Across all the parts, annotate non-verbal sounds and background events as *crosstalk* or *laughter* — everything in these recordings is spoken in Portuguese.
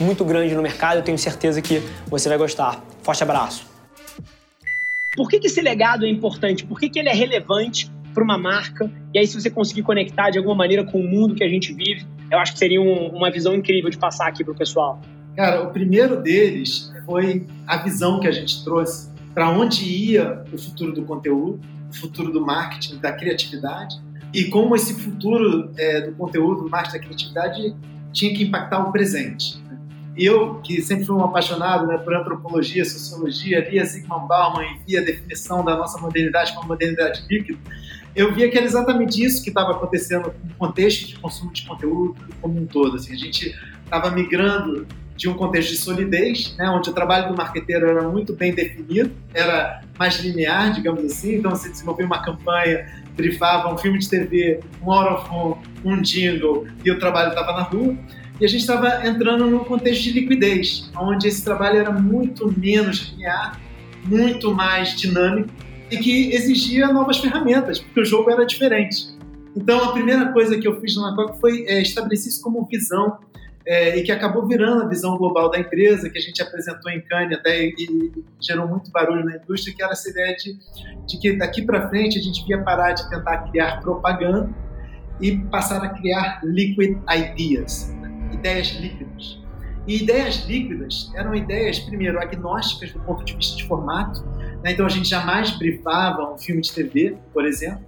muito grande no mercado. Eu tenho certeza que você vai gostar. Forte abraço. Por que, que esse legado é importante? Por que, que ele é relevante para uma marca? E aí, se você conseguir conectar de alguma maneira com o mundo que a gente vive, eu acho que seria um, uma visão incrível de passar aqui para o pessoal. Cara, o primeiro deles foi a visão que a gente trouxe para onde ia o futuro do conteúdo, o futuro do marketing, da criatividade, e como esse futuro é, do conteúdo, do marketing, da criatividade tinha que impactar o presente. Eu, que sempre fui um apaixonado né, por antropologia, sociologia, lia Zygmunt Bauman e via a definição da nossa modernidade como modernidade líquida, eu via que era exatamente isso que estava acontecendo no contexto de consumo de conteúdo como um todo. Assim, a gente estava migrando de um contexto de solidez, né, onde o trabalho do marqueteiro era muito bem definido, era mais linear, digamos assim, então você desenvolvia uma campanha, brifava um filme de TV, um of home, um jingle, e o trabalho estava na rua, e a gente estava entrando num contexto de liquidez, onde esse trabalho era muito menos linear, muito mais dinâmico, e que exigia novas ferramentas, porque o jogo era diferente. Então, a primeira coisa que eu fiz na Coca foi é, estabelecer isso como visão é, e que acabou virando a visão global da empresa, que a gente apresentou em Cannes até e, e gerou muito barulho na indústria, que era essa ideia de, de que daqui para frente a gente ia parar de tentar criar propaganda e passar a criar liquid ideas? Ideias líquidas. E ideias líquidas eram ideias, primeiro, agnósticas do ponto de vista de formato, né? Então a gente jamais brifava um filme de TV, por exemplo,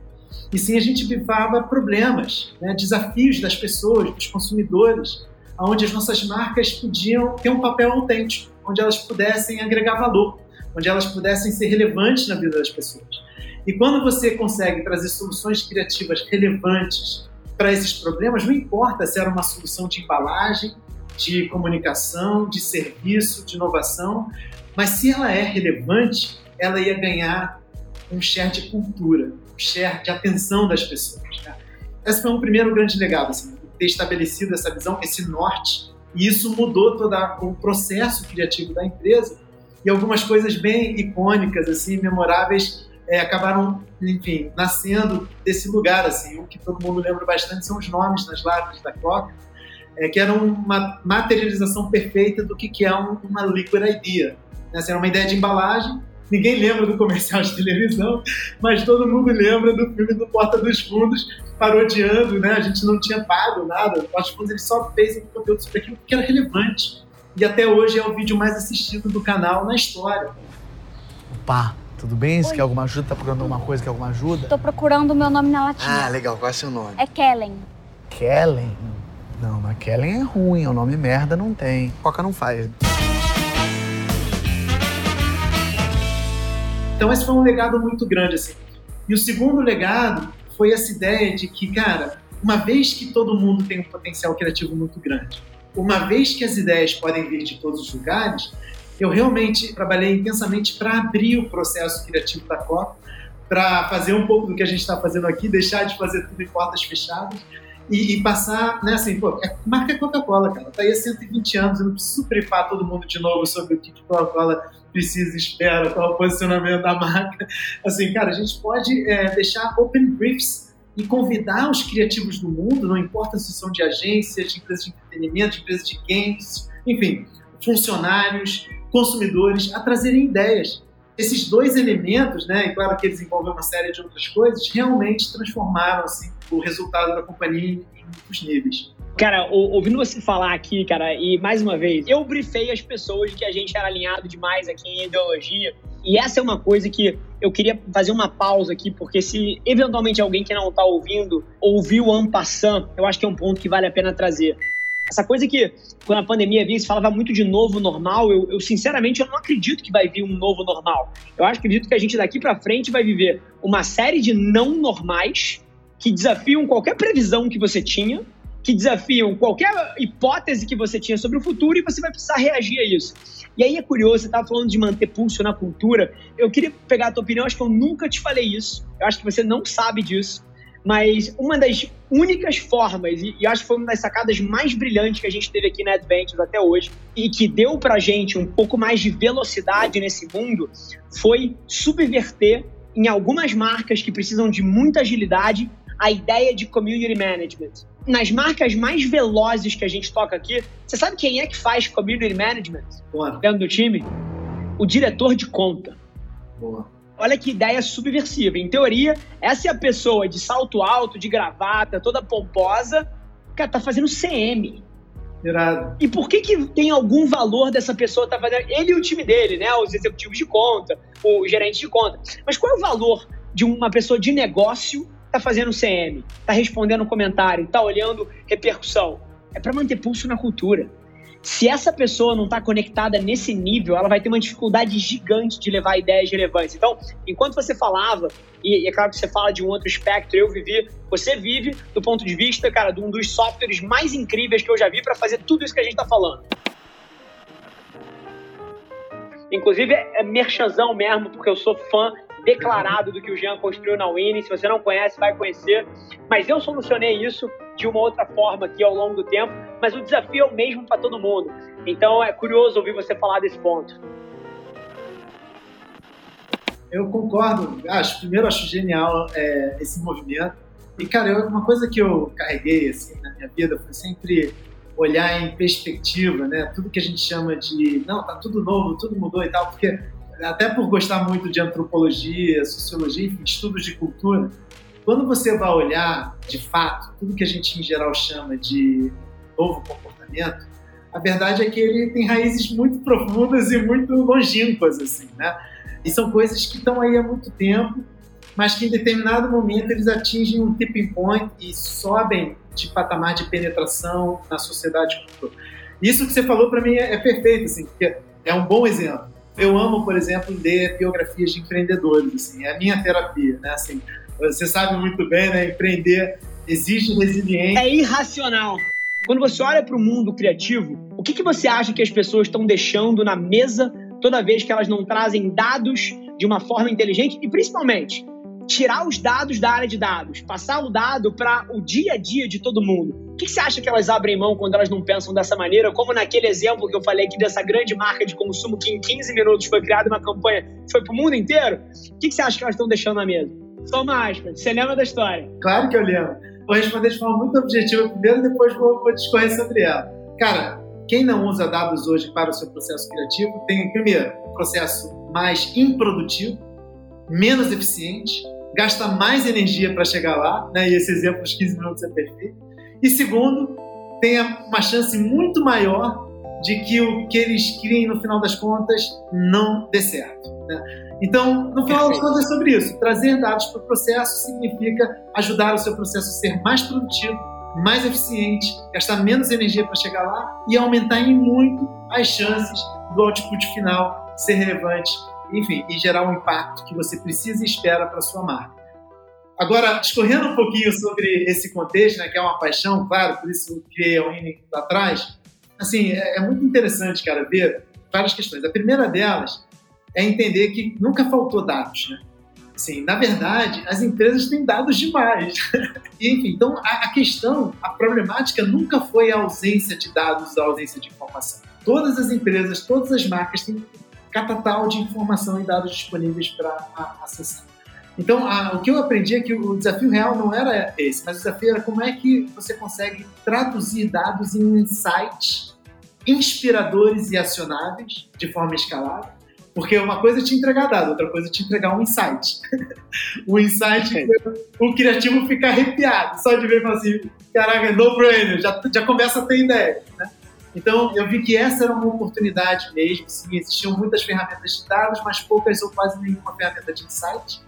e sim a gente brifava problemas, né? desafios das pessoas, dos consumidores, onde as nossas marcas podiam ter um papel autêntico, onde elas pudessem agregar valor, onde elas pudessem ser relevantes na vida das pessoas. E quando você consegue trazer soluções criativas relevantes para esses problemas, não importa se era uma solução de embalagem, de comunicação, de serviço, de inovação, mas se ela é relevante, ela ia ganhar um share de cultura, um share de atenção das pessoas. Né? Esse foi um primeiro grande legado, assim, ter estabelecido essa visão, esse norte, e isso mudou todo o processo criativo da empresa e algumas coisas bem icônicas, assim, memoráveis, é, acabaram, enfim, nascendo desse lugar, assim. O que todo mundo lembra bastante são os nomes nas lápis da Coca, é, que eram uma materialização perfeita do que, que é um, uma liquid idea. Né? Assim, era uma ideia de embalagem Ninguém lembra do comercial de televisão, mas todo mundo lembra do filme do Porta dos Fundos, parodiando, né? A gente não tinha pago nada. O Porta dos Fundos ele só fez um conteúdo sobre aquilo que era relevante. E até hoje é o vídeo mais assistido do canal na história. Opa, tudo bem? Você quer alguma ajuda? Tá procurando alguma coisa? Quer alguma ajuda? Tô procurando o meu nome na latinha. Ah, legal. Qual é o seu nome? É Kellen. Kellen? Não, mas Kellen é ruim. É um nome merda, não tem. Coca não faz. Então esse foi um legado muito grande assim. E o segundo legado foi essa ideia de que, cara, uma vez que todo mundo tem um potencial criativo muito grande, uma vez que as ideias podem vir de todos os lugares, eu realmente trabalhei intensamente para abrir o processo criativo da Copa, para fazer um pouco do que a gente está fazendo aqui, deixar de fazer tudo em portas fechadas e, e passar, né, assim, pô, é marca Coca-Cola, cara, tá aí há 120 anos, eu não preciso brifar todo mundo de novo sobre o que Coca-Cola precisa, espera, qual é o posicionamento da *laughs* marca. Assim, cara, a gente pode é, deixar open briefs e convidar os criativos do mundo, não importa se são de agências, de empresas de entretenimento, de empresas de games, enfim, funcionários, consumidores, a trazerem ideias. Esses dois elementos, né, e claro que eles envolvem uma série de outras coisas, realmente transformaram assim, o resultado da companhia em muitos níveis. Cara, ouvindo você falar aqui, cara, e mais uma vez, eu brifei as pessoas de que a gente era alinhado demais aqui em ideologia. E essa é uma coisa que eu queria fazer uma pausa aqui, porque se eventualmente alguém que não tá ouvindo ouviu o Ampassan, eu acho que é um ponto que vale a pena trazer. Essa coisa que, quando a pandemia vinha, se falava muito de novo normal, eu, eu, sinceramente eu não acredito que vai vir um novo normal. Eu acho, acredito que a gente daqui para frente vai viver uma série de não normais que desafiam qualquer previsão que você tinha, que desafiam qualquer hipótese que você tinha sobre o futuro e você vai precisar reagir a isso. E aí é curioso, você estava falando de manter pulso na cultura. Eu queria pegar a tua opinião, acho que eu nunca te falei isso. Eu acho que você não sabe disso. Mas uma das únicas formas, e, e acho que foi uma das sacadas mais brilhantes que a gente teve aqui na Adventures até hoje, e que deu pra gente um pouco mais de velocidade nesse mundo, foi subverter em algumas marcas que precisam de muita agilidade a ideia de community management. Nas marcas mais velozes que a gente toca aqui, você sabe quem é que faz community management Boa. dentro do time? O diretor de conta. Boa. Olha que ideia subversiva. Em teoria, essa é a pessoa de salto alto, de gravata, toda pomposa, cara, tá fazendo CM. Irado. E por que que tem algum valor dessa pessoa tá fazendo? Ele e o time dele, né? Os executivos de conta, o gerente de conta. Mas qual é o valor de uma pessoa de negócio tá fazendo CM, tá respondendo comentário, tá olhando repercussão? É para manter pulso na cultura. Se essa pessoa não está conectada nesse nível, ela vai ter uma dificuldade gigante de levar ideias relevantes. Então, enquanto você falava, e, é claro que você fala de um outro espectro, eu vivi, você vive do ponto de vista, cara, de um dos softwares mais incríveis que eu já vi para fazer tudo isso que a gente está falando. Inclusive, é, é merchanzão mesmo, porque eu sou fã declarado do que o Jean construiu na Winnie. Se você não conhece, vai conhecer. Mas eu solucionei isso de uma outra forma aqui ao longo do tempo, mas o desafio é o mesmo para todo mundo. Então é curioso ouvir você falar desse ponto. Eu concordo. Acho, primeiro, acho genial é, esse movimento. E, cara, eu, uma coisa que eu carreguei assim, na minha vida foi sempre olhar em perspectiva, né? Tudo que a gente chama de, não, tá tudo novo, tudo mudou e tal, porque até por gostar muito de antropologia, sociologia, enfim, estudos de cultura, quando você vai olhar, de fato, tudo que a gente em geral chama de novo comportamento, a verdade é que ele tem raízes muito profundas e muito longínquas, assim, né? E são coisas que estão aí há muito tempo, mas que em determinado momento eles atingem um tipping point e sobem de patamar de penetração na sociedade cultural. Isso que você falou para mim é, é perfeito, assim, porque é um bom exemplo. Eu amo, por exemplo, ler biografias de empreendedores, assim, é a minha terapia, né? Assim, você sabe muito bem, né? Empreender exige resiliência. É irracional. Quando você olha para o mundo criativo, o que, que você acha que as pessoas estão deixando na mesa toda vez que elas não trazem dados de uma forma inteligente e principalmente tirar os dados da área de dados, passar o dado para o dia a dia de todo mundo. O que, que, você acha que elas abrem mão quando elas não pensam dessa maneira? Como naquele exemplo que eu falei aqui dessa grande marca de consumo que em 15 minutos foi criada uma campanha que foi para o mundo inteiro? O que, que você acha que elas estão deixando na mesa? Aspa. Você lembra da história? Claro que eu lembro. Vou responder de forma muito objetiva primeiro e depois vou, vou discorrer sobre ela. Cara, quem não usa dados hoje para o seu processo criativo tem, primeiro, um processo mais improdutivo, menos eficiente, gasta mais energia para chegar lá, né? e esse exemplo dos 15 minutos é perfeito. E segundo, tem uma chance muito maior de que o que eles criem no final das contas não dê certo. Né? Então, no final das contas é sobre isso. Trazer dados para o processo significa ajudar o seu processo a ser mais produtivo, mais eficiente, gastar menos energia para chegar lá e aumentar em muito as chances do output final ser relevante, enfim, e gerar um impacto que você precisa e espera para a sua marca. Agora, discorrendo um pouquinho sobre esse contexto, né, que é uma paixão, claro, por isso eu criei a Winning lá atrás, assim, é, é muito interessante, cara, ver várias questões. A primeira delas é entender que nunca faltou dados, né? Assim, na verdade, as empresas têm dados demais. *laughs* Enfim, então a, a, questão, a problemática nunca foi a ausência de dados, a ausência de informação. Todas as empresas, todas as marcas têm catatal de informação e dados disponíveis para acessar. Então, a, o que eu aprendi é que o desafio real não era esse, mas o desafio era como é que você consegue traduzir dados em insights inspiradores e acionáveis de forma escalável porque uma coisa é te entregar dado, outra coisa é te entregar um insight. *laughs* o insight, é. o criativo fica arrepiado só de ver e falar assim: caraca, no-brainer, já, já começa a ter ideia. Né? Então, eu vi que essa era uma oportunidade mesmo. Sim, existiam muitas ferramentas de dados, mas poucas ou quase nenhuma ferramenta de insight.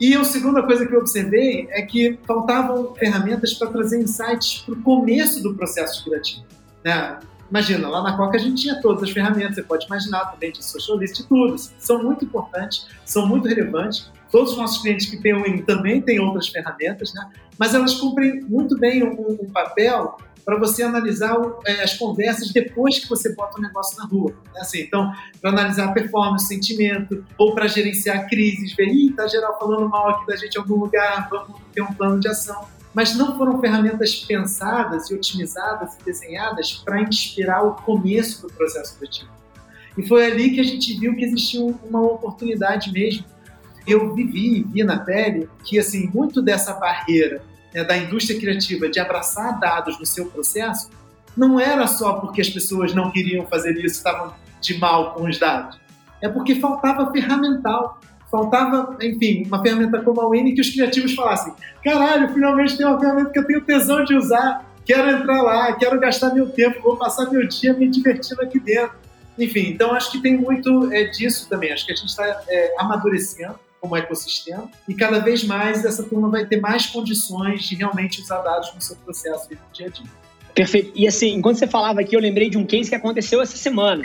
E a segunda coisa que eu observei é que faltavam ferramentas para trazer insights para o começo do processo criativo. Né? Imagina, lá na Coca a gente tinha todas as ferramentas, você pode imaginar também de social list e tudo. São muito importantes, são muito relevantes. Todos os nossos clientes que têm o Win também têm outras ferramentas, né? mas elas cumprem muito bem um, um papel para você analisar é, as conversas depois que você bota o negócio na rua. Né? Assim, então, para analisar a performance, sentimento, ou para gerenciar crises, ver, ih, tá geral falando mal aqui da gente em algum lugar, vamos ter um plano de ação mas não foram ferramentas pensadas e otimizadas e desenhadas para inspirar o começo do processo criativo. E foi ali que a gente viu que existia uma oportunidade mesmo. Eu vivi, vi na pele que assim muito dessa barreira né, da indústria criativa de abraçar dados no seu processo não era só porque as pessoas não queriam fazer isso, estavam de mal com os dados. É porque faltava ferramental faltava, enfim, uma ferramenta como a Winnie que os criativos falassem: caralho, finalmente tem uma ferramenta que eu tenho tesão de usar, quero entrar lá, quero gastar meu tempo, vou passar meu dia me divertindo aqui dentro. Enfim, então acho que tem muito é, disso também. Acho que a gente está é, amadurecendo como ecossistema e cada vez mais essa turma vai ter mais condições de realmente usar dados no seu processo do dia a dia. Perfeito. E assim, enquanto você falava aqui, eu lembrei de um case que aconteceu essa semana.